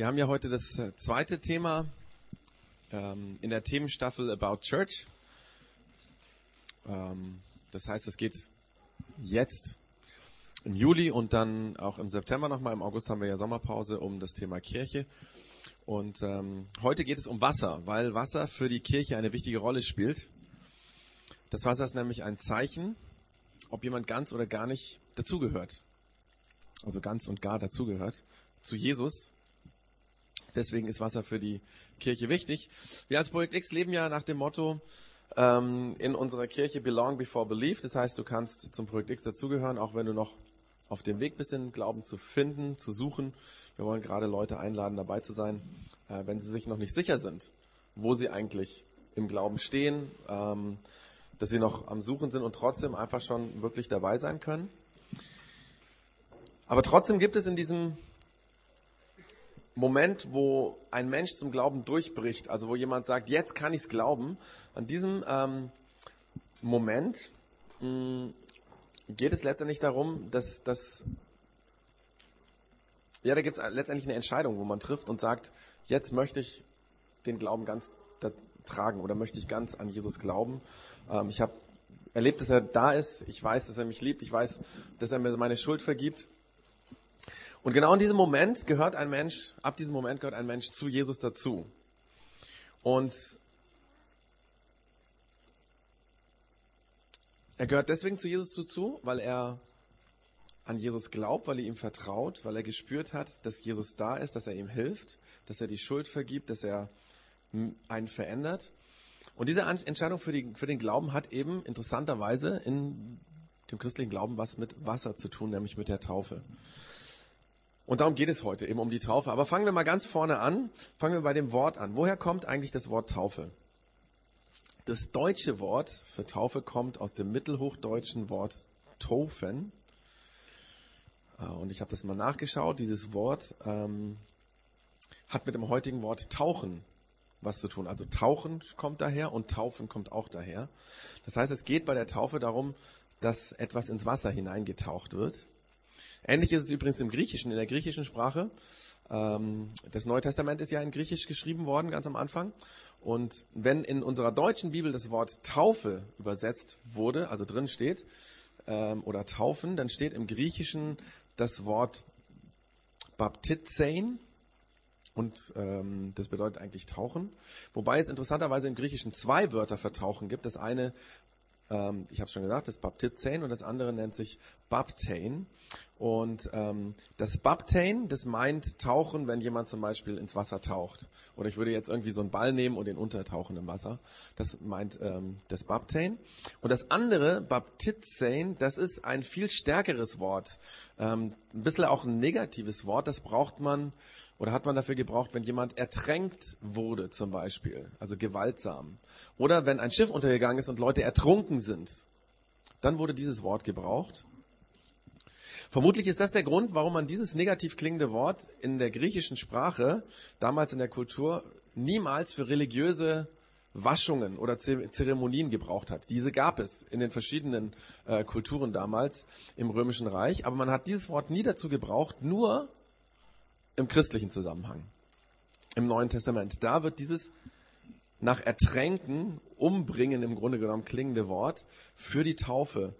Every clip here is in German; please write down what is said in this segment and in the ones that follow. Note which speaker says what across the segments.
Speaker 1: Wir haben ja heute das äh, zweite Thema ähm, in der Themenstaffel About Church. Ähm, das heißt, es geht jetzt im Juli und dann auch im September nochmal. Im August haben wir ja Sommerpause um das Thema Kirche. Und ähm, heute geht es um Wasser, weil Wasser für die Kirche eine wichtige Rolle spielt. Das Wasser ist nämlich ein Zeichen, ob jemand ganz oder gar nicht dazugehört. Also ganz und gar dazugehört zu Jesus. Deswegen ist Wasser für die Kirche wichtig. Wir als Projekt X leben ja nach dem Motto ähm, in unserer Kirche Belong Before Believe. Das heißt, du kannst zum Projekt X dazugehören, auch wenn du noch auf dem Weg bist, den Glauben zu finden, zu suchen. Wir wollen gerade Leute einladen, dabei zu sein, äh, wenn sie sich noch nicht sicher sind, wo sie eigentlich im Glauben stehen, ähm, dass sie noch am Suchen sind und trotzdem einfach schon wirklich dabei sein können. Aber trotzdem gibt es in diesem Moment, wo ein Mensch zum Glauben durchbricht, also wo jemand sagt, jetzt kann ich es glauben, an diesem ähm, Moment mh, mm, geht es letztendlich darum, dass, dass ja, da gibt es letztendlich eine Entscheidung, wo man trifft und sagt, jetzt möchte ich den Glauben ganz tragen oder möchte ich ganz an Jesus glauben. Ähm, ich habe erlebt, dass er da ist. Ich weiß, dass er mich liebt. Ich weiß, dass er mir meine Schuld vergibt. Und genau in diesem Moment gehört ein Mensch, ab diesem Moment gehört ein Mensch zu Jesus dazu. Und er gehört deswegen zu Jesus dazu, weil er an Jesus glaubt, weil er ihm vertraut, weil er gespürt hat, dass Jesus da ist, dass er ihm hilft, dass er die Schuld vergibt, dass er einen verändert. Und diese Entscheidung für, die, für den Glauben hat eben interessanterweise in dem christlichen Glauben was mit Wasser zu tun, nämlich mit der Taufe. Und darum geht es heute, eben um die Taufe. Aber fangen wir mal ganz vorne an. Fangen wir bei dem Wort an. Woher kommt eigentlich das Wort Taufe? Das deutsche Wort für Taufe kommt aus dem mittelhochdeutschen Wort Taufen. Äh, und ich habe das mal nachgeschaut. Dieses Wort ähm, hat mit dem heutigen Wort Tauchen was zu tun. Also Tauchen kommt daher und Taufen kommt auch daher. Das heißt, es geht bei der Taufe darum, dass etwas ins Wasser hineingetaucht wird. Ähnlich ist es übrigens im Griechischen, in der griechischen Sprache. Ähm, das Neue Testament ist ja in Griechisch geschrieben worden, ganz am Anfang. Und wenn in unserer deutschen Bibel das Wort Taufe übersetzt wurde, also drin steht, ähm, oder Taufen, dann steht im Griechischen das Wort Baptizein. Und ähm, das bedeutet eigentlich tauchen. Wobei es interessanterweise im Griechischen zwei Wörter für tauchen gibt. Das eine ähm, ich habe schon gesagt, das Baptizein und das andere nennt sich Baptein. Und ähm, das Baptein, das meint tauchen, wenn jemand zum Beispiel ins Wasser taucht. Oder ich würde jetzt irgendwie so einen Ball nehmen und den untertauchen im Wasser. Das meint ähm, das Baptein. Und das andere, Baptizein, das ist ein viel stärkeres Wort. Ähm, ein bisschen auch ein negatives Wort. Das braucht man oder hat man dafür gebraucht, wenn jemand ertränkt wurde zum Beispiel, also gewaltsam? Oder wenn ein Schiff untergegangen ist und Leute ertrunken sind? Dann wurde dieses Wort gebraucht. Vermutlich ist das der Grund, warum man dieses negativ klingende Wort in der griechischen Sprache, damals in der Kultur, niemals für religiöse Waschungen oder Zeremonien gebraucht hat. Diese gab es in den verschiedenen äh, Kulturen damals im Römischen Reich, aber man hat dieses Wort nie dazu gebraucht, nur im christlichen Zusammenhang, im Neuen Testament. Da wird dieses nach Ertränken, Umbringen im Grunde genommen klingende Wort für die Taufe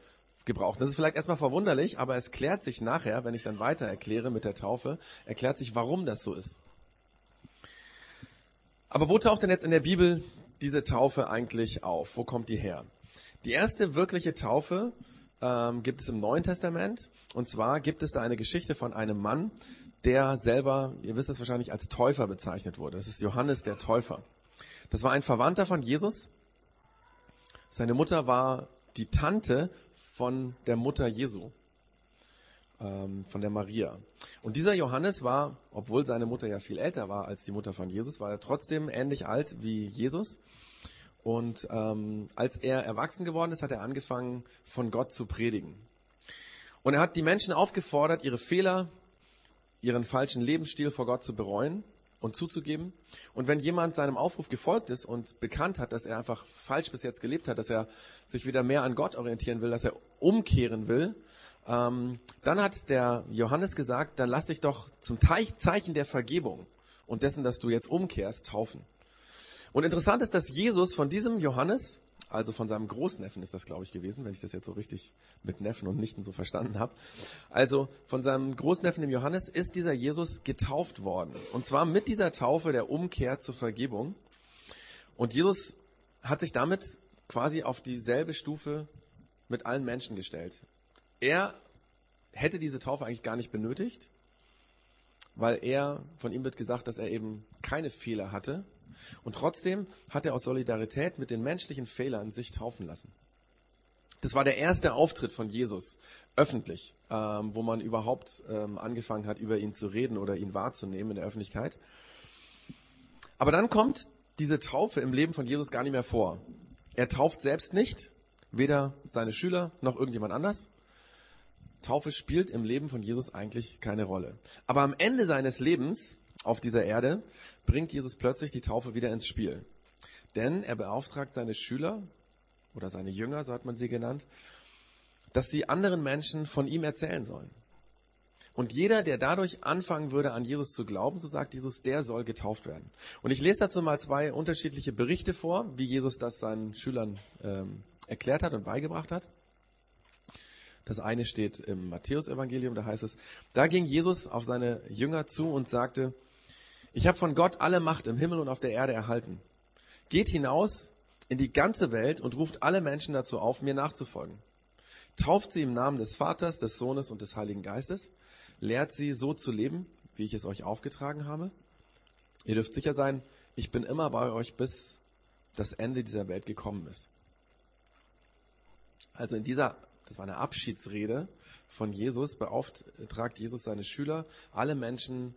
Speaker 1: gebraucht. Das ist vielleicht erstmal verwunderlich, aber es klärt sich nachher, wenn ich dann weiter erkläre mit der Taufe, erklärt sich, warum das so ist. Aber wo taucht denn jetzt in der Bibel diese Taufe eigentlich auf? Wo kommt die her? Die erste wirkliche Taufe ähm, gibt es im Neuen Testament. Und zwar gibt es da eine Geschichte von einem Mann, der selber, ihr wisst es wahrscheinlich, als Täufer bezeichnet wurde. Das ist Johannes der Täufer. Das war ein Verwandter von Jesus. Seine Mutter war die Tante von der Mutter Jesu, ähm, von der Maria. Und dieser Johannes war, obwohl seine Mutter ja viel älter war als die Mutter von Jesus, war er trotzdem ähnlich alt wie Jesus. Und ähm, als er erwachsen geworden ist, hat er angefangen, von Gott zu predigen. Und er hat die Menschen aufgefordert, ihre Fehler ihren falschen Lebensstil vor Gott zu bereuen und zuzugeben. Und wenn jemand seinem Aufruf gefolgt ist und bekannt hat, dass er einfach falsch bis jetzt gelebt hat, dass er sich wieder mehr an Gott orientieren will, dass er umkehren will, ähm, dann hat der Johannes gesagt, dann lass dich doch zum Zeichen der Vergebung und dessen, dass du jetzt umkehrst, taufen. Und interessant ist, dass Jesus von diesem Johannes, also von seinem Großneffen ist das, glaube ich, gewesen, wenn ich das jetzt so richtig mit Neffen und Nichten so verstanden habe. Also von seinem Großneffen, dem Johannes, ist dieser Jesus getauft worden. Und zwar mit dieser Taufe der Umkehr zur Vergebung. Und Jesus hat sich damit quasi auf dieselbe Stufe mit allen Menschen gestellt. Er hätte diese Taufe eigentlich gar nicht benötigt, weil er, von ihm wird gesagt, dass er eben keine Fehler hatte. Und trotzdem hat er aus Solidarität mit den menschlichen Fehlern sich taufen lassen. Das war der erste Auftritt von Jesus öffentlich, ähm, wo man überhaupt ähm, angefangen hat, über ihn zu reden oder ihn wahrzunehmen in der Öffentlichkeit. Aber dann kommt diese Taufe im Leben von Jesus gar nicht mehr vor. Er tauft selbst nicht, weder seine Schüler noch irgendjemand anders. Taufe spielt im Leben von Jesus eigentlich keine Rolle. Aber am Ende seines Lebens auf dieser Erde bringt Jesus plötzlich die Taufe wieder ins Spiel. Denn er beauftragt seine Schüler oder seine Jünger, so hat man sie genannt, dass sie anderen Menschen von ihm erzählen sollen. Und jeder, der dadurch anfangen würde, an Jesus zu glauben, so sagt Jesus, der soll getauft werden. Und ich lese dazu mal zwei unterschiedliche Berichte vor, wie Jesus das seinen Schülern ähm, erklärt hat und beigebracht hat. Das eine steht im Matthäusevangelium, da heißt es, da ging Jesus auf seine Jünger zu und sagte, ich habe von Gott alle Macht im Himmel und auf der Erde erhalten. Geht hinaus in die ganze Welt und ruft alle Menschen dazu auf, mir nachzufolgen. Tauft sie im Namen des Vaters, des Sohnes und des Heiligen Geistes. Lehrt sie so zu leben, wie ich es euch aufgetragen habe. Ihr dürft sicher sein, ich bin immer bei euch, bis das Ende dieser Welt gekommen ist. Also in dieser, das war eine Abschiedsrede von Jesus, beauftragt Jesus seine Schüler, alle Menschen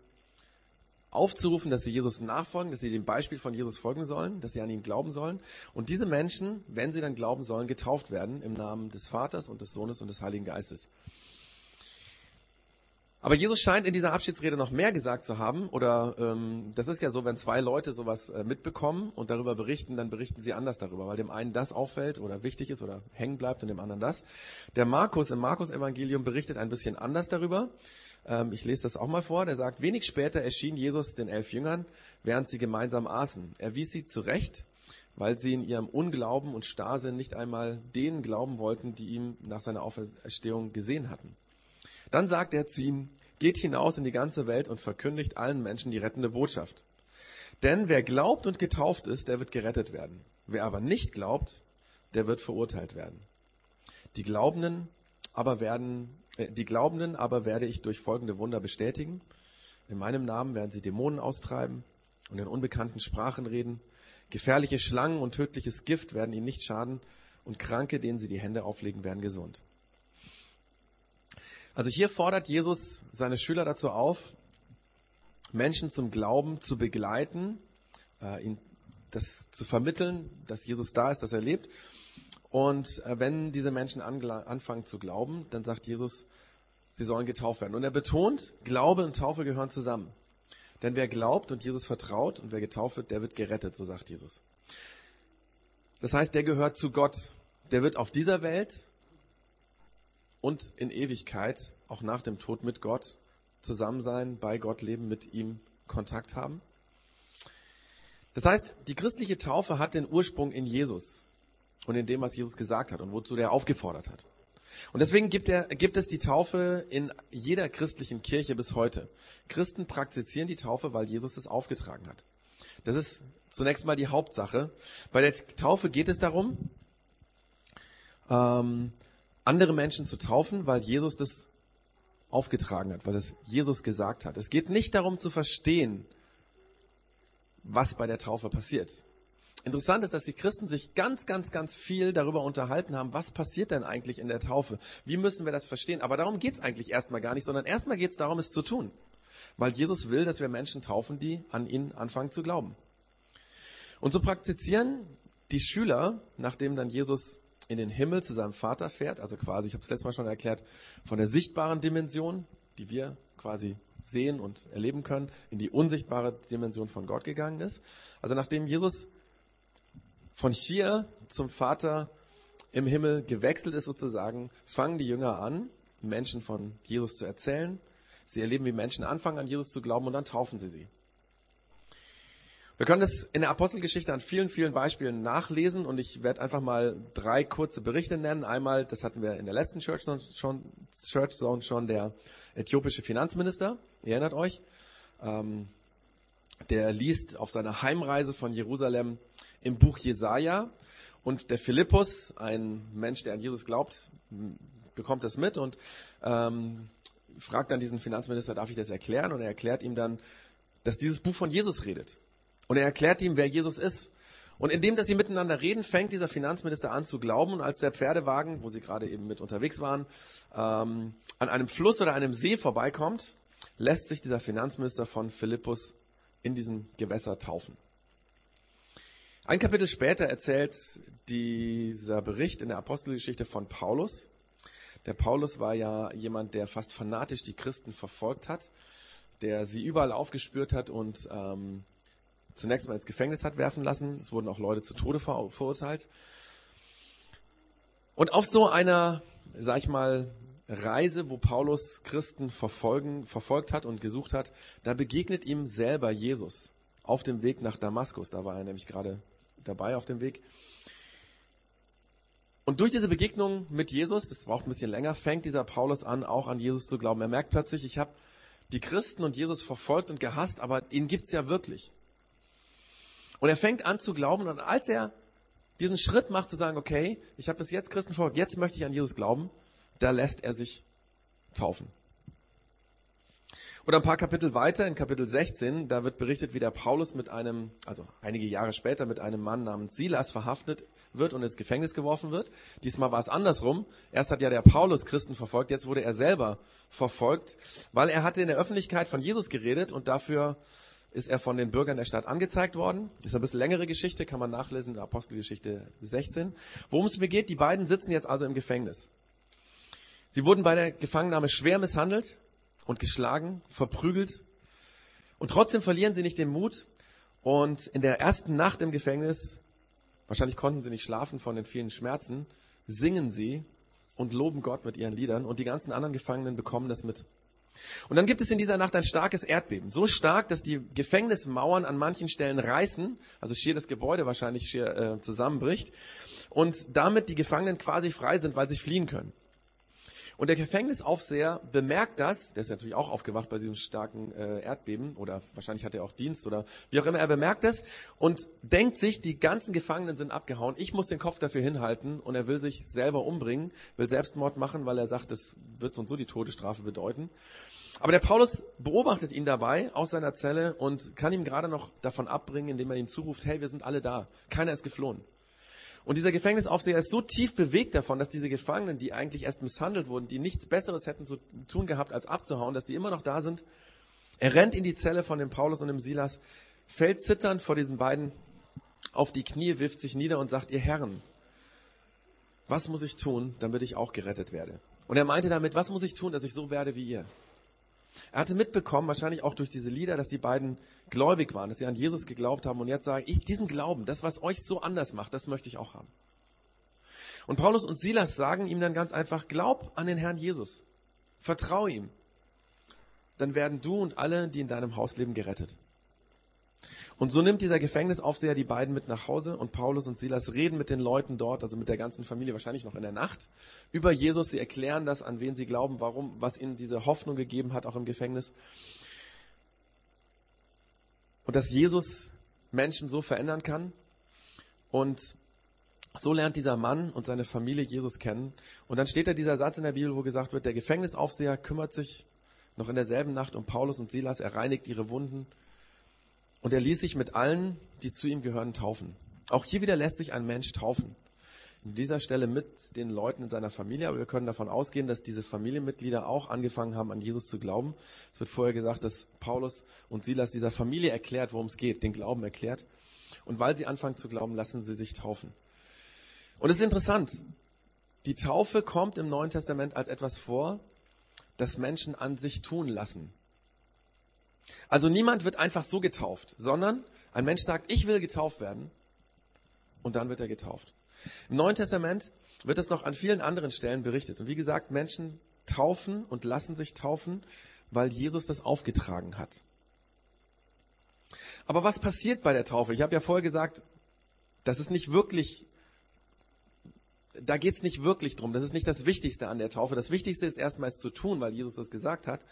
Speaker 1: aufzurufen, dass sie Jesus nachfolgen, dass sie dem Beispiel von Jesus folgen sollen, dass sie an ihn glauben sollen. Und diese Menschen, wenn sie dann glauben sollen, getauft werden im Namen des Vaters und des Sohnes und des Heiligen Geistes. Aber Jesus scheint in dieser Abschiedsrede noch mehr gesagt zu haben. Oder ähm, das ist ja so, wenn zwei Leute sowas äh, mitbekommen und darüber berichten, dann berichten sie anders darüber, weil dem einen das auffällt oder wichtig ist oder hängen bleibt und dem anderen das. Der Markus im Markus-Evangelium berichtet ein bisschen anders darüber. Ähm, ich lese das auch mal vor. Der sagt, wenig später erschien Jesus den elf Jüngern, während sie gemeinsam aßen. Er wies sie zurecht, weil sie in ihrem Unglauben und Starrsinn nicht einmal denen glauben wollten, die ihn nach seiner Auferstehung gesehen hatten. Dann sagt er zu ihnen, geht hinaus in die ganze Welt und verkündigt allen Menschen die rettende Botschaft. Denn wer glaubt und getauft ist, der wird gerettet werden. Wer aber nicht glaubt, der wird verurteilt werden. Die Glaubenden aber werden die Glaubenden aber werde ich durch folgende Wunder bestätigen. In meinem Namen werden sie Dämonen austreiben und in unbekannten Sprachen reden. Gefährliche Schlangen und tödliches Gift werden ihnen nicht schaden und Kranke, denen sie die Hände auflegen, werden gesund. Also hier fordert Jesus seine Schüler dazu auf, Menschen zum Glauben zu begleiten, äh, ihn das zu vermitteln, dass Jesus da ist, dass er lebt und äh, wenn diese Menschen anfangen zu glauben, dann sagt Jesus, sie sollen getauft werden. Und er betont, Glaube und Taufe gehören zusammen. Denn wer glaubt und Jesus vertraut und wer getauft wird, der wird gerettet, so sagt Jesus. Das heißt, der gehört zu Gott. Der wird auf dieser Welt und in Ewigkeit, auch nach dem Tod mit Gott, zusammen sein, bei Gott leben, mit ihm Kontakt haben. Das heißt, die christliche Taufe hat den Ursprung in Jesus und in dem, was Jesus gesagt hat und wozu der aufgefordert hat. Und deswegen gibt, er, gibt es die Taufe in jeder christlichen Kirche bis heute. Christen praktizieren die Taufe, weil Jesus es aufgetragen hat. Das ist zunächst mal die Hauptsache. Bei der Taufe geht es darum, ähm, andere Menschen zu taufen, weil Jesus das aufgetragen hat, weil es Jesus gesagt hat. Es geht nicht darum zu verstehen, was bei der Taufe passiert. Interessant ist, dass die Christen sich ganz, ganz, ganz viel darüber unterhalten haben, was passiert denn eigentlich in der Taufe? Wie müssen wir das verstehen? Aber darum geht es eigentlich erstmal gar nicht, sondern erstmal geht es darum, es zu tun. Weil Jesus will, dass wir Menschen taufen, die an ihn anfangen zu glauben. Und so praktizieren die Schüler, nachdem dann Jesus in den Himmel zu seinem Vater fährt, also quasi, ich habe es letztes Mal schon erklärt, von der sichtbaren Dimension, die wir quasi sehen und erleben können, in die unsichtbare Dimension von Gott gegangen ist. Also nachdem Jesus von hier zum Vater im Himmel gewechselt ist sozusagen, fangen die Jünger an, Menschen von Jesus zu erzählen. Sie erleben, wie Menschen anfangen, an Jesus zu glauben und dann taufen sie sie. Wir können das in der Apostelgeschichte an vielen, vielen Beispielen nachlesen und ich werde einfach mal drei kurze Berichte nennen. Einmal, das hatten wir in der letzten Church Zone schon, Church Zone schon der äthiopische Finanzminister, ihr erinnert euch, ähm, der liest auf seiner Heimreise von Jerusalem im Buch Jesaja und der Philippus, ein Mensch, der an Jesus glaubt, bekommt das mit und ähm, fragt dann diesen Finanzminister, darf ich das erklären? Und er erklärt ihm dann, dass dieses Buch von Jesus redet. Und er erklärt ihm, wer Jesus ist. Und indem, dass sie miteinander reden, fängt dieser Finanzminister an zu glauben. Und als der Pferdewagen, wo sie gerade eben mit unterwegs waren, ähm, an einem Fluss oder einem See vorbeikommt, lässt sich dieser Finanzminister von Philippus in diesem Gewässer taufen. Ein Kapitel später erzählt dieser Bericht in der Apostelgeschichte von Paulus. Der Paulus war ja jemand, der fast fanatisch die Christen verfolgt hat, der sie überall aufgespürt hat und ähm, zunächst mal ins Gefängnis hat werfen lassen. Es wurden auch Leute zu Tode ver verurteilt. Und auf so einer, sag ich mal, Reise, wo Paulus Christen verfolgen, verfolgt hat und gesucht hat, da begegnet ihm selber Jesus auf dem Weg nach Damaskus. Da war er nämlich gerade dabei auf dem Weg. Und durch diese Begegnung mit Jesus, das braucht ein bisschen länger, fängt dieser Paulus an, auch an Jesus zu glauben. Er merkt plötzlich, ich habe die Christen und Jesus verfolgt und gehasst, aber ihn gibt's ja wirklich. Und er fängt an zu glauben und als er diesen Schritt macht zu sagen, okay, ich habe bis jetzt Christen verfolgt, jetzt möchte ich an Jesus glauben, da lässt er sich taufen. Oder ein paar Kapitel weiter, in Kapitel 16, da wird berichtet, wie der Paulus mit einem, also einige Jahre später, mit einem Mann namens Silas verhaftet wird und ins Gefängnis geworfen wird. Diesmal war es andersrum. Erst hat ja der Paulus Christen verfolgt, jetzt wurde er selber verfolgt, weil er hatte in der Öffentlichkeit von Jesus geredet und dafür ist er von den Bürgern der Stadt angezeigt worden. Ist ein bisschen längere Geschichte, kann man nachlesen in der Apostelgeschichte 16. Worum es mir geht, die beiden sitzen jetzt also im Gefängnis. Sie wurden bei der Gefangennahme schwer misshandelt und geschlagen, verprügelt. Und trotzdem verlieren sie nicht den Mut. Und in der ersten Nacht im Gefängnis, wahrscheinlich konnten sie nicht schlafen von den vielen Schmerzen, singen sie und loben Gott mit ihren Liedern. Und die ganzen anderen Gefangenen bekommen das mit. Und dann gibt es in dieser Nacht ein starkes Erdbeben. So stark, dass die Gefängnismauern an manchen Stellen reißen, also schier das Gebäude wahrscheinlich schier äh, zusammenbricht. Und damit die Gefangenen quasi frei sind, weil sie fliehen können. Und der Gefängnisaufseher bemerkt das, der ist natürlich auch aufgewacht bei diesem starken äh, Erdbeben oder wahrscheinlich hat er auch Dienst oder wie auch immer, er bemerkt es und denkt sich, die ganzen Gefangenen sind abgehauen, ich muss den Kopf dafür hinhalten und er will sich selber umbringen, will Selbstmord machen, weil er sagt, das wird so und so die Todesstrafe bedeuten. Aber der Paulus beobachtet ihn dabei aus seiner Zelle und kann ihm gerade noch davon abbringen, indem er ihm zuruft, hey, wir sind alle da, keiner ist geflohen. Und dieser Gefängnisaufseher ist so tief bewegt davon, dass diese Gefangenen, die eigentlich erst misshandelt wurden, die nichts Besseres hätten zu tun gehabt, als abzuhauen, dass die immer noch da sind. Er rennt in die Zelle von dem Paulus und dem Silas, fällt zitternd vor diesen beiden auf die Knie, wirft sich nieder und sagt, ihr Herren, was muss ich tun, damit ich auch gerettet werde? Und er meinte damit, was muss ich tun, dass ich so werde wie ihr? Er hatte mitbekommen, wahrscheinlich auch durch diese Lieder, dass die beiden gläubig waren, dass sie an Jesus geglaubt haben und jetzt sagen, ich, diesen Glauben, das, was euch so anders macht, das möchte ich auch haben. Und Paulus und Silas sagen ihm dann ganz einfach, glaub an den Herrn Jesus. Vertrau ihm. Dann werden du und alle, die in deinem Haus leben, gerettet. Und so nimmt dieser Gefängnisaufseher die beiden mit nach Hause und Paulus und Silas reden mit den Leuten dort, also mit der ganzen Familie, wahrscheinlich noch in der Nacht, über Jesus. Sie erklären das, an wen sie glauben, warum, was ihnen diese Hoffnung gegeben hat, auch im Gefängnis. Und dass Jesus Menschen so verändern kann. Und so lernt dieser Mann und seine Familie Jesus kennen. Und dann steht da dieser Satz in der Bibel, wo gesagt wird, der Gefängnisaufseher kümmert sich noch in derselben Nacht um Paulus und Silas, er reinigt ihre Wunden und er ließ sich mit allen, die zu ihm gehören, taufen. Auch hier wieder lässt sich ein Mensch taufen. In dieser Stelle mit den Leuten in seiner Familie, aber wir können davon ausgehen, dass diese Familienmitglieder auch angefangen haben, an Jesus zu glauben. Es wird vorher gesagt, dass Paulus und Silas dieser Familie erklärt, worum es geht, den Glauben erklärt. Und weil sie anfangen zu glauben, lassen sie sich taufen. Und es ist interessant, die Taufe kommt im Neuen Testament als etwas vor, das Menschen an sich tun lassen. Also niemand wird einfach so getauft, sondern ein Mensch sagt, ich will getauft werden und dann wird er getauft. Im Neuen Testament wird es noch an vielen anderen Stellen berichtet. Und wie gesagt, Menschen taufen und lassen sich taufen, weil Jesus das aufgetragen hat. Aber was passiert bei der Taufe? Ich habe ja vorher gesagt, das ist nicht wirklich, da geht es nicht wirklich drum. Das ist nicht das Wichtigste an der Taufe. Das Wichtigste ist erstmal es zu tun, weil Jesus das gesagt hat.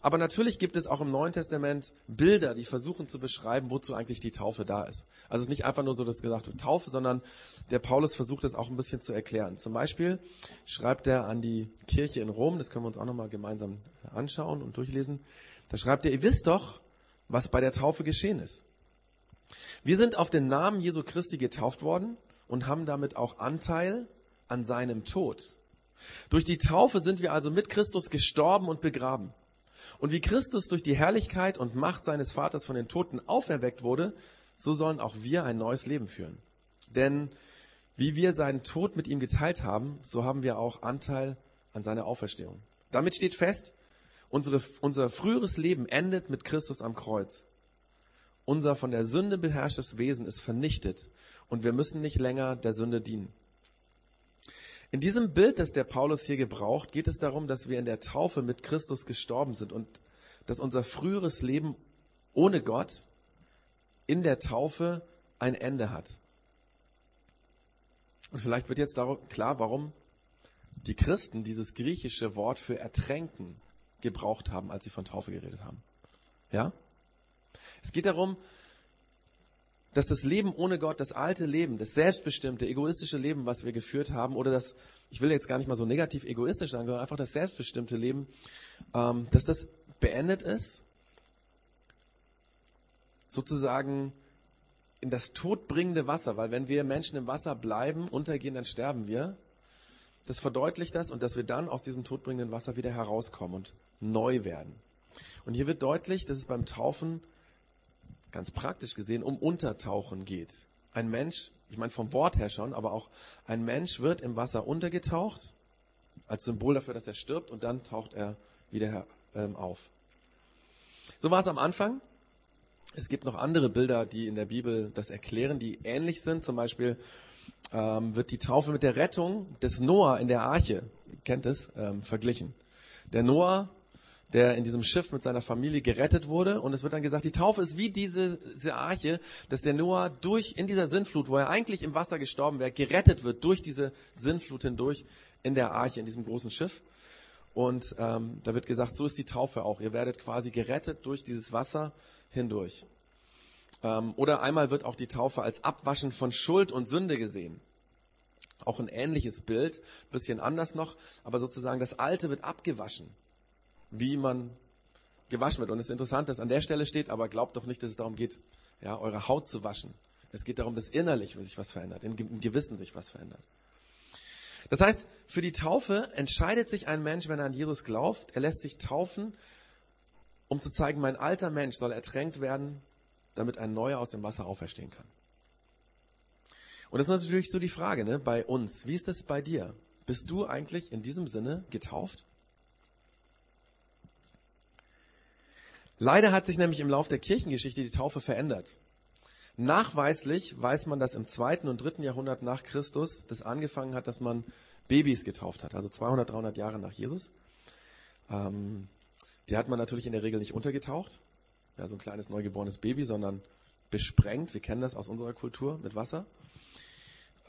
Speaker 1: Aber natürlich gibt es auch im Neuen Testament Bilder, die versuchen zu beschreiben, wozu eigentlich die Taufe da ist. Also es ist nicht einfach nur so, dass gesagt wird Taufe, sondern der Paulus versucht es auch ein bisschen zu erklären. Zum Beispiel schreibt er an die Kirche in Rom, das können wir uns auch nochmal gemeinsam anschauen und durchlesen. Da schreibt er, ihr wisst doch, was bei der Taufe geschehen ist. Wir sind auf den Namen Jesu Christi getauft worden und haben damit auch Anteil an seinem Tod. Durch die Taufe sind wir also mit Christus gestorben und begraben. Und wie Christus durch die Herrlichkeit und Macht seines Vaters von den Toten auferweckt wurde, so sollen auch wir ein neues Leben führen. Denn wie wir seinen Tod mit ihm geteilt haben, so haben wir auch Anteil an seiner Auferstehung. Damit steht fest, unsere, unser früheres Leben endet mit Christus am Kreuz. Unser von der Sünde beherrschtes Wesen ist vernichtet und wir müssen nicht länger der Sünde dienen. In diesem Bild, das der Paulus hier gebraucht, geht es darum, dass wir in der Taufe mit Christus gestorben sind und dass unser früheres Leben ohne Gott in der Taufe ein Ende hat. Und vielleicht wird jetzt klar, warum die Christen dieses griechische Wort für ertränken gebraucht haben, als sie von Taufe geredet haben. Ja? Es geht darum, dass das Leben ohne Gott, das alte Leben, das selbstbestimmte, egoistische Leben, was wir geführt haben, oder das, ich will jetzt gar nicht mal so negativ egoistisch sagen, sondern einfach das selbstbestimmte Leben, ähm, dass das beendet ist, sozusagen in das todbringende Wasser, weil wenn wir Menschen im Wasser bleiben, untergehen, dann sterben wir. Das verdeutlicht das und dass wir dann aus diesem todbringenden Wasser wieder herauskommen und neu werden. Und hier wird deutlich, dass es beim Taufen ganz praktisch gesehen um Untertauchen geht. Ein Mensch, ich meine vom Wort her schon, aber auch ein Mensch wird im Wasser untergetaucht, als Symbol dafür, dass er stirbt und dann taucht er wieder ähm, auf. So war es am Anfang. Es gibt noch andere Bilder, die in der Bibel das erklären, die ähnlich sind. Zum Beispiel ähm, wird die Taufe mit der Rettung des Noah in der Arche, ihr kennt es, ähm, verglichen. Der Noah der in diesem Schiff mit seiner Familie gerettet wurde. Und es wird dann gesagt, die Taufe ist wie diese, diese Arche, dass der Noah durch, in dieser Sintflut, wo er eigentlich im Wasser gestorben wäre, gerettet wird durch diese Sintflut hindurch in der Arche, in diesem großen Schiff. Und ähm, da wird gesagt, so ist die Taufe auch. Ihr werdet quasi gerettet durch dieses Wasser hindurch. Ähm, oder einmal wird auch die Taufe als Abwaschen von Schuld und Sünde gesehen. Auch ein ähnliches Bild, bisschen anders noch, aber sozusagen das Alte wird abgewaschen wie man gewaschen wird. Und es ist interessant, dass an der Stelle steht, aber glaubt doch nicht, dass es darum geht, ja, eure Haut zu waschen. Es geht darum, dass innerlich sich was verändert, im Gewissen sich was verändert. Das heißt, für die Taufe entscheidet sich ein Mensch, wenn er an Jesus glaubt, er lässt sich taufen, um zu zeigen, mein alter Mensch soll ertränkt werden, damit ein neuer aus dem Wasser auferstehen kann. Und das ist natürlich so die Frage, ne, bei uns. Wie ist das bei dir? Bist du eigentlich in diesem Sinne getauft? Leider hat sich nämlich im Lauf der Kirchengeschichte die Taufe verändert. Nachweislich weiß man, dass im zweiten und dritten Jahrhundert nach Christus das angefangen hat, dass man Babys getauft hat, also 200, 300 Jahre nach Jesus. Ähm, die hat man natürlich in der Regel nicht untergetaucht, ja, so ein kleines neugeborenes Baby, sondern besprengt. Wir kennen das aus unserer Kultur mit Wasser.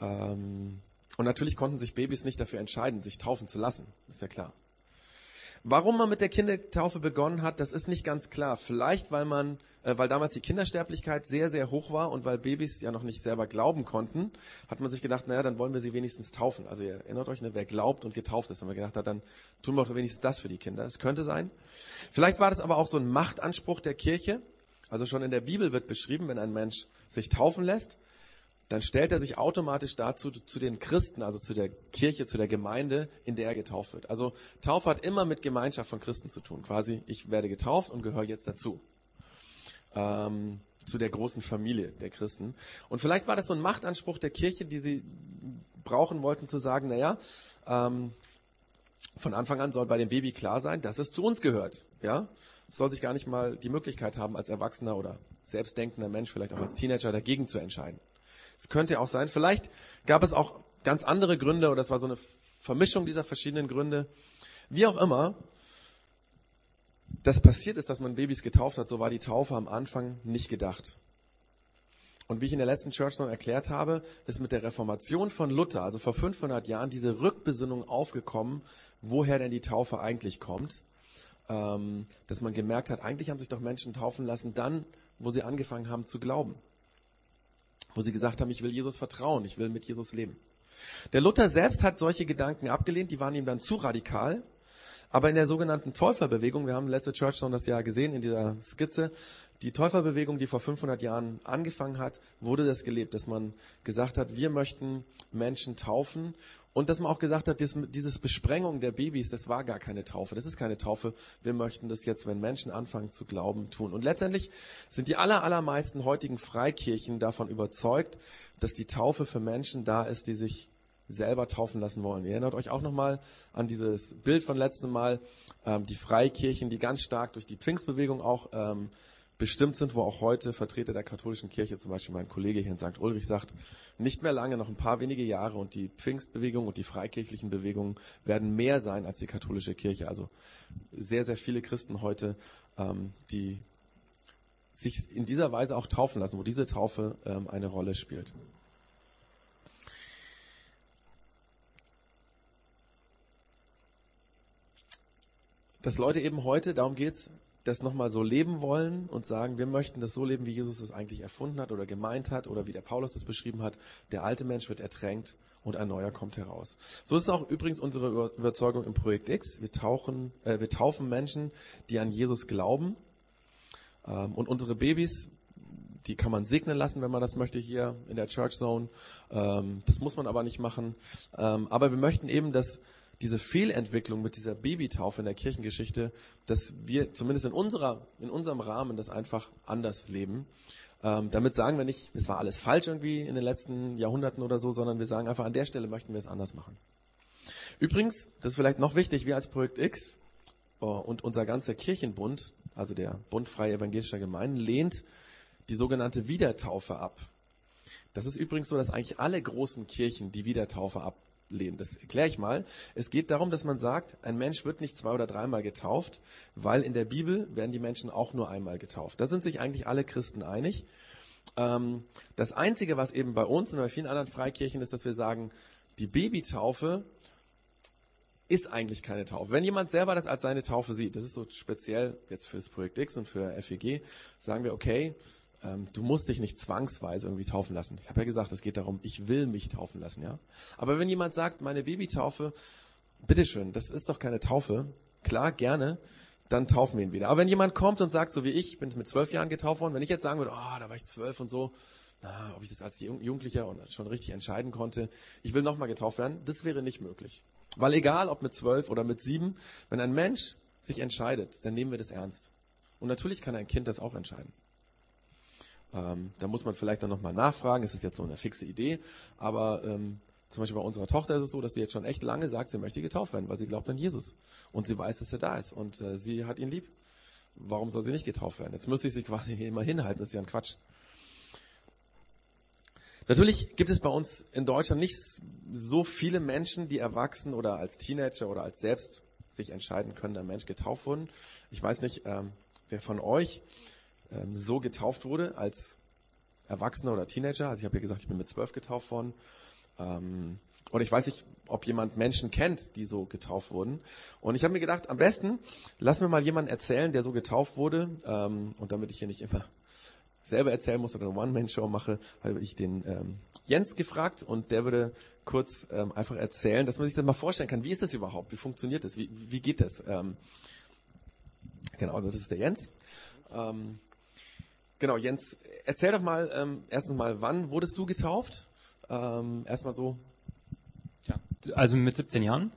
Speaker 1: Ähm, und natürlich konnten sich Babys nicht dafür entscheiden, sich taufen zu lassen, ist ja klar. Warum man mit der Kindertaufe begonnen hat, das ist nicht ganz klar. Vielleicht, weil man, äh, weil damals die Kindersterblichkeit sehr, sehr hoch war und weil Babys ja noch nicht selber glauben konnten, hat man sich gedacht, naja, dann wollen wir sie wenigstens taufen. Also ihr erinnert euch, ne, wer glaubt und getauft ist, haben wir gedacht, hat, dann tun wir doch wenigstens das für die Kinder. Das könnte sein. Vielleicht war das aber auch so ein Machtanspruch der Kirche. Also schon in der Bibel wird beschrieben, wenn ein Mensch sich taufen lässt, dann stellt er sich automatisch dazu zu den Christen, also zu der Kirche, zu der Gemeinde, in der er getauft wird. Also Taufe hat immer mit Gemeinschaft von Christen zu tun. Quasi, ich werde getauft und gehöre jetzt dazu. Ähm, zu der großen Familie der Christen. Und vielleicht war das so ein Machtanspruch der Kirche, die sie brauchen wollten, zu sagen, naja, ähm, von Anfang an soll bei dem Baby klar sein, dass es zu uns gehört. Ja, es soll sich gar nicht mal die Möglichkeit haben, als Erwachsener oder selbstdenkender Mensch, vielleicht auch als Teenager dagegen zu entscheiden. Es könnte auch sein, vielleicht gab es auch ganz andere Gründe oder es war so eine Vermischung dieser verschiedenen Gründe. Wie auch immer, das passiert ist, dass man Babys getauft hat, so war die Taufe am Anfang nicht gedacht. Und wie ich in der letzten Church Song erklärt habe, ist mit der Reformation von Luther, also vor 500 Jahren, diese Rückbesinnung aufgekommen, woher denn die Taufe eigentlich kommt. Ähm, dass man gemerkt hat, eigentlich haben sich doch Menschen taufen lassen dann, wo sie angefangen haben zu glauben. Wo sie gesagt haben, ich will Jesus vertrauen, ich will mit Jesus leben. Der Luther selbst hat solche Gedanken abgelehnt, die waren ihm dann zu radikal. Aber in der sogenannten Täuferbewegung, wir haben letzte Church Song das ja gesehen in dieser Skizze, die Täuferbewegung, die vor 500 Jahren angefangen hat, wurde das gelebt, dass man gesagt hat, wir möchten Menschen taufen und dass man auch gesagt hat, dieses Besprengung der Babys, das war gar keine Taufe, das ist keine Taufe. Wir möchten das jetzt, wenn Menschen anfangen zu glauben, tun. Und letztendlich sind die aller, allermeisten heutigen Freikirchen davon überzeugt, dass die Taufe für Menschen da ist, die sich selber taufen lassen wollen. Ihr erinnert euch auch nochmal an dieses Bild von letztem Mal, ähm, die Freikirchen, die ganz stark durch die Pfingstbewegung auch ähm, bestimmt sind, wo auch heute Vertreter der katholischen Kirche, zum Beispiel mein Kollege hier in St. Ulrich sagt, nicht mehr lange, noch ein paar wenige Jahre und die Pfingstbewegung und die freikirchlichen Bewegungen werden mehr sein als die katholische Kirche. Also sehr, sehr viele Christen heute, ähm, die sich in dieser Weise auch taufen lassen, wo diese Taufe ähm, eine Rolle spielt. Dass Leute eben heute, darum geht's, das nochmal so leben wollen und sagen, wir möchten das so leben, wie Jesus es eigentlich erfunden hat oder gemeint hat oder wie der Paulus es beschrieben hat. Der alte Mensch wird ertränkt und ein neuer kommt heraus. So ist es auch übrigens unsere Überzeugung im Projekt X. Wir, tauchen, äh, wir taufen Menschen, die an Jesus glauben. Ähm, und unsere Babys, die kann man segnen lassen, wenn man das möchte hier in der Church Zone. Ähm, das muss man aber nicht machen. Ähm, aber wir möchten eben, dass diese Fehlentwicklung mit dieser Babytaufe in der Kirchengeschichte, dass wir zumindest in unserer, in unserem Rahmen das einfach anders leben. Ähm, damit sagen wir nicht, es war alles falsch irgendwie in den letzten Jahrhunderten oder so, sondern wir sagen einfach, an der Stelle möchten wir es anders machen. Übrigens, das ist vielleicht noch wichtig, wir als Projekt X uh, und unser ganzer Kirchenbund, also der Bund Freie Evangelischer Gemeinden, lehnt die sogenannte Wiedertaufe ab. Das ist übrigens so, dass eigentlich alle großen Kirchen die Wiedertaufe ab ablehnen. Das erkläre ich mal. Es geht darum, dass man sagt, ein Mensch wird nicht zwei oder dreimal getauft, weil in der Bibel werden die Menschen auch nur einmal getauft. Da sind sich eigentlich alle Christen einig. Ähm, das Einzige, was eben bei uns und bei vielen anderen Freikirchen ist, dass wir sagen, die Babytaufe ist eigentlich keine Taufe. Wenn jemand selber das als seine Taufe sieht, das ist so speziell jetzt fürs Projekt X und für FEG, sagen wir, okay, ähm, du musst dich nicht zwangsweise irgendwie taufen lassen. Ich habe ja gesagt, es geht darum, ich will mich taufen lassen, ja. Aber wenn jemand sagt, meine Babytaufe, bitteschön, das ist doch keine Taufe, klar, gerne, dann taufen wir ihn wieder. Aber wenn jemand kommt und sagt, so wie ich, ich bin mit zwölf Jahren getauft worden, wenn ich jetzt sagen würde, oh, da war ich zwölf und so, na, ob ich das als Jugendlicher schon richtig entscheiden konnte, ich will nochmal getauft werden, das wäre nicht möglich. Weil egal, ob mit zwölf oder mit sieben, wenn ein Mensch sich entscheidet, dann nehmen wir das ernst. Und natürlich kann ein Kind das auch entscheiden. Ähm, da muss man vielleicht dann nochmal nachfragen, ist das jetzt so eine fixe Idee, aber ähm, zum Beispiel bei unserer Tochter ist es so, dass sie jetzt schon echt lange sagt, sie möchte getauft werden, weil sie glaubt an Jesus. Und sie weiß, dass er da ist. Und äh, sie hat ihn lieb. Warum soll sie nicht getauft werden? Jetzt müsste ich sie quasi immer hinhalten, das ist ja ein Quatsch. Natürlich gibt es bei uns in Deutschland nicht so viele Menschen, die erwachsen oder als Teenager oder als selbst sich entscheiden können, ein Mensch getauft wurden. Ich weiß nicht, ähm, wer von euch ähm, so getauft wurde als Erwachsener oder Teenager. Also ich habe ja gesagt, ich bin mit zwölf getauft worden. Ähm, und ich weiß nicht, ob jemand Menschen kennt, die so getauft wurden. Und ich habe mir gedacht, am besten lass mir mal jemanden erzählen, der so getauft wurde. Ähm, und damit ich hier nicht immer selber erzählen muss oder eine One-Man-Show mache, habe ich den ähm, Jens gefragt und der würde kurz ähm, einfach erzählen, dass man sich das mal vorstellen kann. Wie ist das überhaupt? Wie funktioniert das? Wie, wie geht das? Ähm, genau, das ist der Jens. Ähm, Genau, Jens, erzähl doch mal ähm, erstens mal, wann wurdest du getauft? Ähm, erstmal so.
Speaker 2: Ja, also mit 17 Jahren.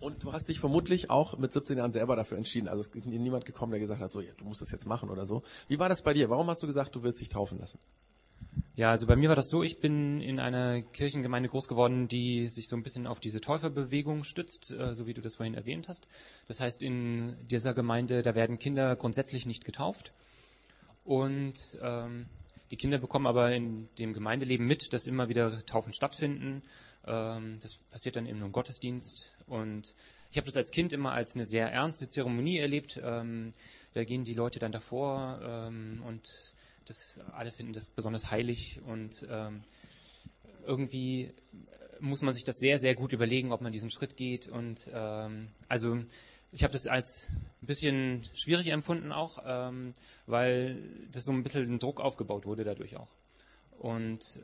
Speaker 1: Und du hast dich vermutlich auch mit 17 Jahren selber dafür entschieden. Also es ist niemand gekommen, der gesagt hat, so, ja, du musst das jetzt machen oder so. Wie war das bei dir? Warum hast du gesagt, du willst dich taufen lassen?
Speaker 2: Ja, also bei mir war das so, ich bin in einer Kirchengemeinde groß geworden, die sich so ein bisschen auf diese Täuferbewegung stützt, äh, so wie du das vorhin erwähnt hast. Das heißt, in dieser Gemeinde, da werden Kinder grundsätzlich nicht getauft. Und ähm, die Kinder bekommen aber in dem Gemeindeleben mit, dass immer wieder Taufen stattfinden. Ähm, das passiert dann in einem Gottesdienst. Und ich habe das als Kind immer als eine sehr ernste Zeremonie erlebt. Ähm, da gehen die Leute dann davor ähm, und das, alle finden das besonders heilig und ähm, irgendwie muss man sich das sehr, sehr gut überlegen, ob man diesen Schritt geht. Und ähm, also ich habe das als ein bisschen schwierig empfunden auch, ähm, weil das so ein bisschen ein Druck aufgebaut wurde dadurch auch. Und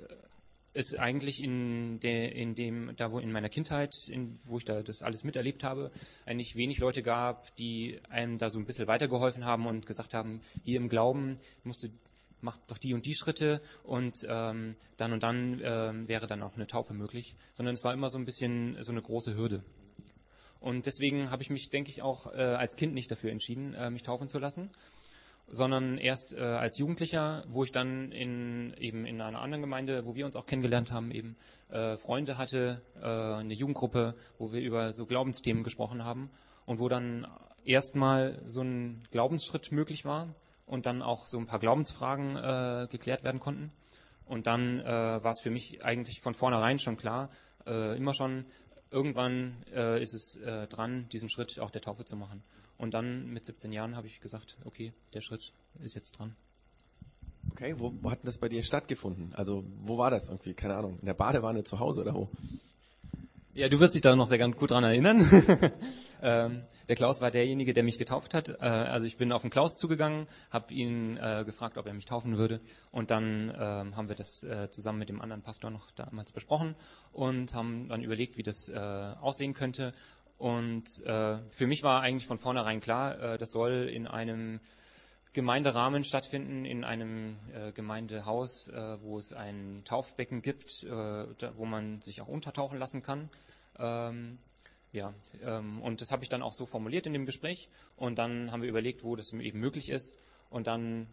Speaker 2: es eigentlich in, der, in dem, da wo in meiner Kindheit, in, wo ich da das alles miterlebt habe, eigentlich wenig Leute gab, die einem da so ein bisschen weitergeholfen haben und gesagt haben, hier im Glauben musst du mach doch die und die Schritte und ähm, dann und dann ähm, wäre dann auch eine Taufe möglich, sondern es war immer so ein bisschen so eine große Hürde. Und deswegen habe ich mich, denke ich, auch äh, als Kind nicht dafür entschieden, äh, mich taufen zu lassen sondern erst äh, als Jugendlicher, wo ich dann in eben in einer anderen Gemeinde, wo wir uns auch kennengelernt haben, eben äh, Freunde hatte, äh, eine Jugendgruppe, wo wir über so Glaubensthemen gesprochen haben und wo dann erstmal so ein Glaubensschritt möglich war und dann auch so ein paar Glaubensfragen äh, geklärt werden konnten. Und dann war es für mich eigentlich von vornherein schon klar, immer schon, irgendwann äh, ist es äh, dran, diesen Schritt auch der Taufe zu machen. Und dann mit 17 Jahren habe ich gesagt, okay, der Schritt ist jetzt dran.
Speaker 1: Okay, wo, wo hat das bei dir stattgefunden? Also wo war das irgendwie? Keine Ahnung. In der Badewanne zu Hause oder wo?
Speaker 2: Ja, du wirst dich da noch sehr ganz gut dran erinnern. ähm, der Klaus war derjenige, der mich getauft hat. Äh, also ich bin auf den Klaus zugegangen, habe ihn äh, gefragt, ob er mich taufen würde. Und dann ähm, haben wir das äh, zusammen mit dem anderen Pastor noch damals besprochen und haben dann überlegt, wie das äh, aussehen könnte. Und äh, für mich war eigentlich von vornherein klar, äh, das soll in einem Gemeinderahmen stattfinden, in einem äh, Gemeindehaus, äh, wo es ein Taufbecken gibt, äh, da, wo man sich auch untertauchen lassen kann. Ähm, ja, ähm, und das habe ich dann auch so formuliert in dem Gespräch. Und dann haben wir überlegt, wo das eben möglich ist. Und dann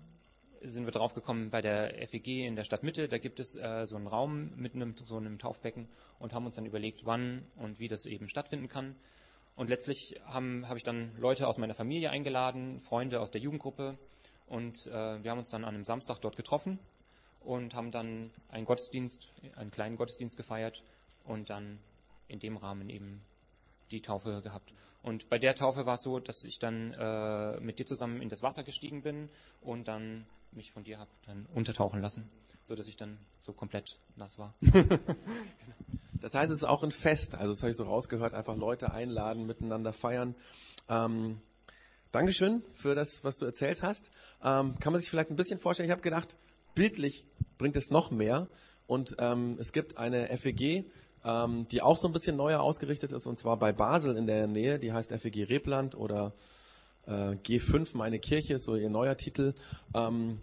Speaker 2: sind wir drauf gekommen bei der FEG in der Stadtmitte. Da gibt es äh, so einen Raum mit einem, so einem Taufbecken und haben uns dann überlegt, wann und wie das eben stattfinden kann. Und letztlich habe hab ich dann Leute aus meiner Familie eingeladen, Freunde aus der Jugendgruppe. Und äh, wir haben uns dann an einem Samstag dort getroffen und haben dann einen Gottesdienst, einen kleinen Gottesdienst gefeiert und dann in dem Rahmen eben die Taufe gehabt. Und bei der Taufe war es so, dass ich dann äh, mit dir zusammen in das Wasser gestiegen bin und dann mich von dir habe dann untertauchen lassen, so dass ich dann so komplett nass war.
Speaker 1: Das heißt, es ist auch ein Fest. Also das habe ich so rausgehört, einfach Leute einladen, miteinander feiern. Ähm, Dankeschön für das, was du erzählt hast. Ähm, kann man sich vielleicht ein bisschen vorstellen, ich habe gedacht, bildlich bringt es noch mehr. Und ähm, es gibt eine FEG, ähm, die auch so ein bisschen neuer ausgerichtet ist, und zwar bei Basel in der Nähe, die heißt FEG Rebland oder äh, G5, meine Kirche ist so ihr neuer Titel. Ähm,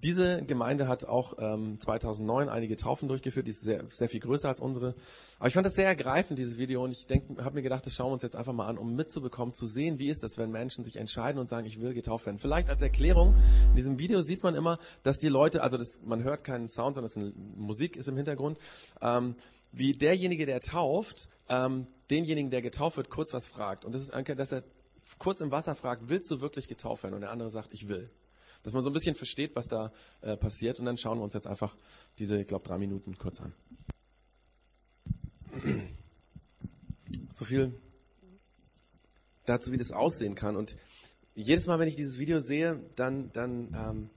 Speaker 1: diese Gemeinde hat auch ähm, 2009 einige Taufen durchgeführt, die ist sehr, sehr viel größer als unsere. Aber ich fand das sehr ergreifend, dieses Video, und ich habe mir gedacht, das schauen wir uns jetzt einfach mal an, um mitzubekommen, zu sehen, wie ist das, wenn Menschen sich entscheiden und sagen, ich will getauft werden. Vielleicht als Erklärung, in diesem Video sieht man immer, dass die Leute, also das, man hört keinen Sound, sondern eine, Musik ist im Hintergrund, ähm, wie derjenige, der tauft, ähm, denjenigen, der getauft wird, kurz was fragt. Und das ist, dass er kurz im Wasser fragt, willst du wirklich getauft werden? Und der andere sagt, ich will dass man so ein bisschen versteht, was da äh, passiert. Und dann schauen wir uns jetzt einfach diese, ich glaube, drei Minuten kurz an. So viel dazu, wie das aussehen kann. Und jedes Mal, wenn ich dieses Video sehe, dann, dann ähm,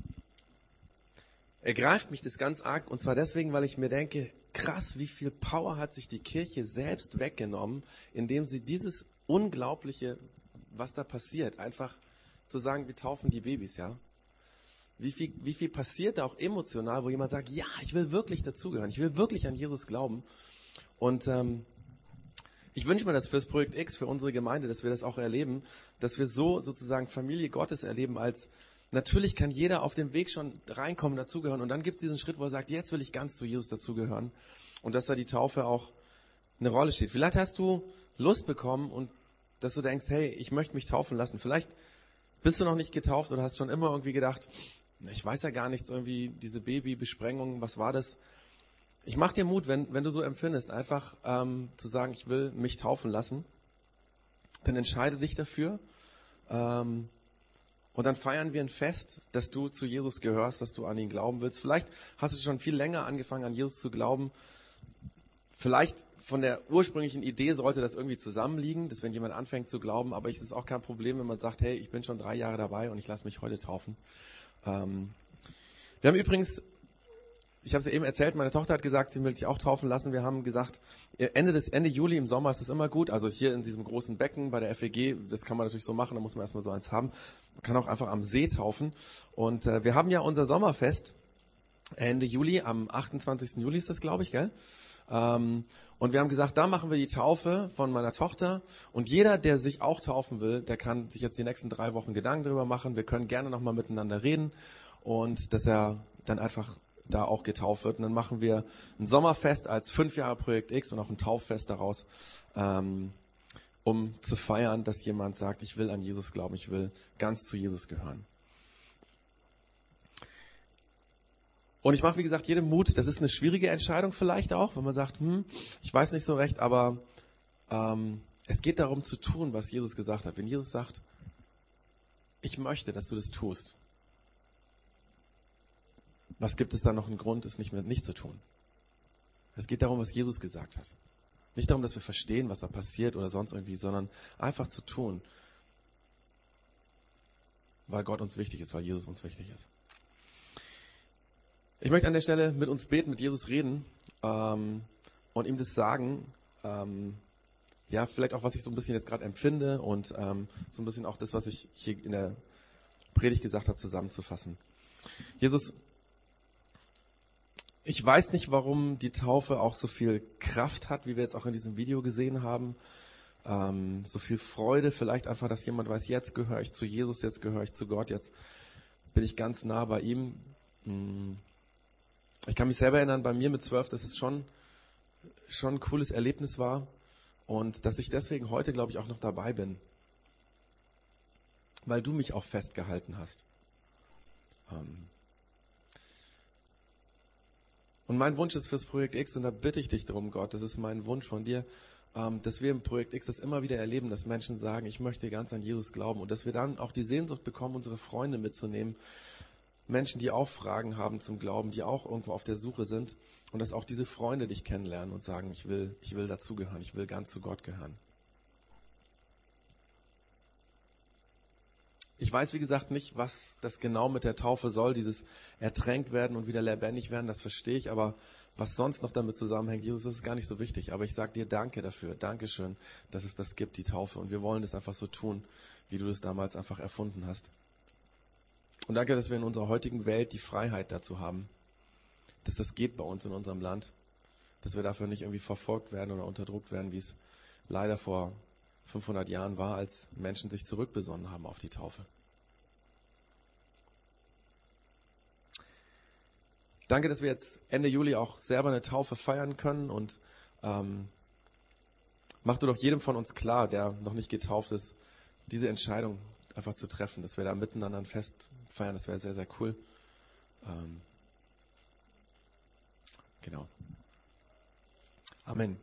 Speaker 1: ergreift mich das ganz arg. Und zwar deswegen, weil ich mir denke, krass, wie viel Power hat sich die Kirche selbst weggenommen, indem sie dieses Unglaubliche, was da passiert, einfach zu sagen, wir taufen die Babys, ja. Wie viel, wie viel passiert da auch emotional, wo jemand sagt, ja, ich will wirklich dazugehören, ich will wirklich an Jesus glauben. Und ähm, ich wünsche mir das fürs Projekt X, für unsere Gemeinde, dass wir das auch erleben, dass wir so sozusagen Familie Gottes erleben als Natürlich kann jeder auf dem Weg schon reinkommen, dazugehören. Und dann gibt es diesen Schritt, wo er sagt, jetzt will ich ganz zu Jesus dazugehören. Und dass da die Taufe auch eine Rolle steht. Vielleicht hast du Lust bekommen und dass du denkst, hey, ich möchte mich taufen lassen. Vielleicht bist du noch nicht getauft oder hast schon immer irgendwie gedacht, ich weiß ja gar nichts, irgendwie diese Babybesprengung, was war das? Ich mach dir Mut, wenn, wenn du so empfindest, einfach ähm, zu sagen, ich will mich taufen lassen. Dann entscheide dich dafür. Ähm, und dann feiern wir ein Fest, dass du zu Jesus gehörst, dass du an ihn glauben willst. Vielleicht hast du schon viel länger angefangen, an Jesus zu glauben. Vielleicht von der ursprünglichen Idee sollte das irgendwie zusammenliegen, dass wenn jemand anfängt zu glauben, aber es ist auch kein Problem, wenn man sagt, hey, ich bin schon drei Jahre dabei und ich lasse mich heute taufen. Ähm, wir haben übrigens, ich habe es ja eben erzählt, meine Tochter hat gesagt, sie will sich auch taufen lassen. Wir haben gesagt, Ende des Ende Juli im Sommer ist es immer gut. Also hier in diesem großen Becken bei der FEG, das kann man natürlich so machen, da muss man erstmal so eins haben. Man kann auch einfach am See taufen. Und äh, wir haben ja unser Sommerfest Ende Juli, am 28. Juli ist das, glaube ich, gell? Ähm, und wir haben gesagt, da machen wir die Taufe von meiner Tochter. Und jeder, der sich auch taufen will, der kann sich jetzt die nächsten drei Wochen Gedanken darüber machen. Wir können gerne nochmal miteinander reden und dass er dann einfach da auch getauft wird. Und dann machen wir ein Sommerfest als fünf Jahre Projekt X und auch ein Tauffest daraus, ähm, um zu feiern, dass jemand sagt, ich will an Jesus glauben, ich will ganz zu Jesus gehören. Und ich mache, wie gesagt, jedem Mut. Das ist eine schwierige Entscheidung vielleicht auch, wenn man sagt, hm, ich weiß nicht so recht, aber ähm, es geht darum zu tun, was Jesus gesagt hat. Wenn Jesus sagt, ich möchte, dass du das tust, was gibt es da noch einen Grund, es nicht mehr nicht zu tun? Es geht darum, was Jesus gesagt hat. Nicht darum, dass wir verstehen, was da passiert oder sonst irgendwie, sondern einfach zu tun, weil Gott uns wichtig ist, weil Jesus uns wichtig ist. Ich möchte an der Stelle mit uns beten, mit Jesus reden ähm, und ihm das sagen. Ähm, ja, vielleicht auch, was ich so ein bisschen jetzt gerade empfinde und ähm, so ein bisschen auch das, was ich hier in der Predigt gesagt habe, zusammenzufassen. Jesus, ich weiß nicht, warum die Taufe auch so viel Kraft hat, wie wir jetzt auch in diesem Video gesehen haben. Ähm, so viel Freude, vielleicht einfach, dass jemand weiß, jetzt gehöre ich zu Jesus, jetzt gehöre ich zu Gott, jetzt bin ich ganz nah bei ihm. Hm ich kann mich selber erinnern, bei mir mit zwölf, dass es schon, schon ein cooles Erlebnis war und dass ich deswegen heute, glaube ich, auch noch dabei bin, weil du mich auch festgehalten hast. Ähm und mein Wunsch ist fürs Projekt X, und da bitte ich dich darum, Gott, das ist mein Wunsch von dir, ähm, dass wir im Projekt X das immer wieder erleben, dass Menschen sagen, ich möchte ganz an Jesus glauben und dass wir dann auch die Sehnsucht bekommen, unsere Freunde mitzunehmen Menschen, die auch Fragen haben zum Glauben, die auch irgendwo auf der Suche sind und dass auch diese Freunde dich kennenlernen und sagen, ich will, ich will dazugehören, ich will ganz zu Gott gehören. Ich weiß, wie gesagt, nicht, was das genau mit der Taufe soll, dieses ertränkt werden und wieder lebendig werden, das verstehe ich, aber was sonst noch damit zusammenhängt, Jesus, das ist gar nicht so wichtig. Aber ich sage dir Danke dafür, Dankeschön, dass es das gibt, die Taufe. Und wir wollen das einfach so tun, wie du das damals einfach erfunden hast. Und danke, dass wir in unserer heutigen Welt die Freiheit dazu haben, dass das geht bei uns in unserem Land, dass wir dafür nicht irgendwie verfolgt werden oder unterdrückt werden, wie es leider vor 500 Jahren war, als Menschen sich zurückbesonnen haben auf die Taufe. Danke, dass wir jetzt Ende Juli auch selber eine Taufe feiern können und ähm, mach du doch jedem von uns klar, der noch nicht getauft ist, diese Entscheidung einfach zu treffen, dass wir da miteinander ein Fest feiern, das wäre sehr, sehr cool. Ähm, genau. Amen.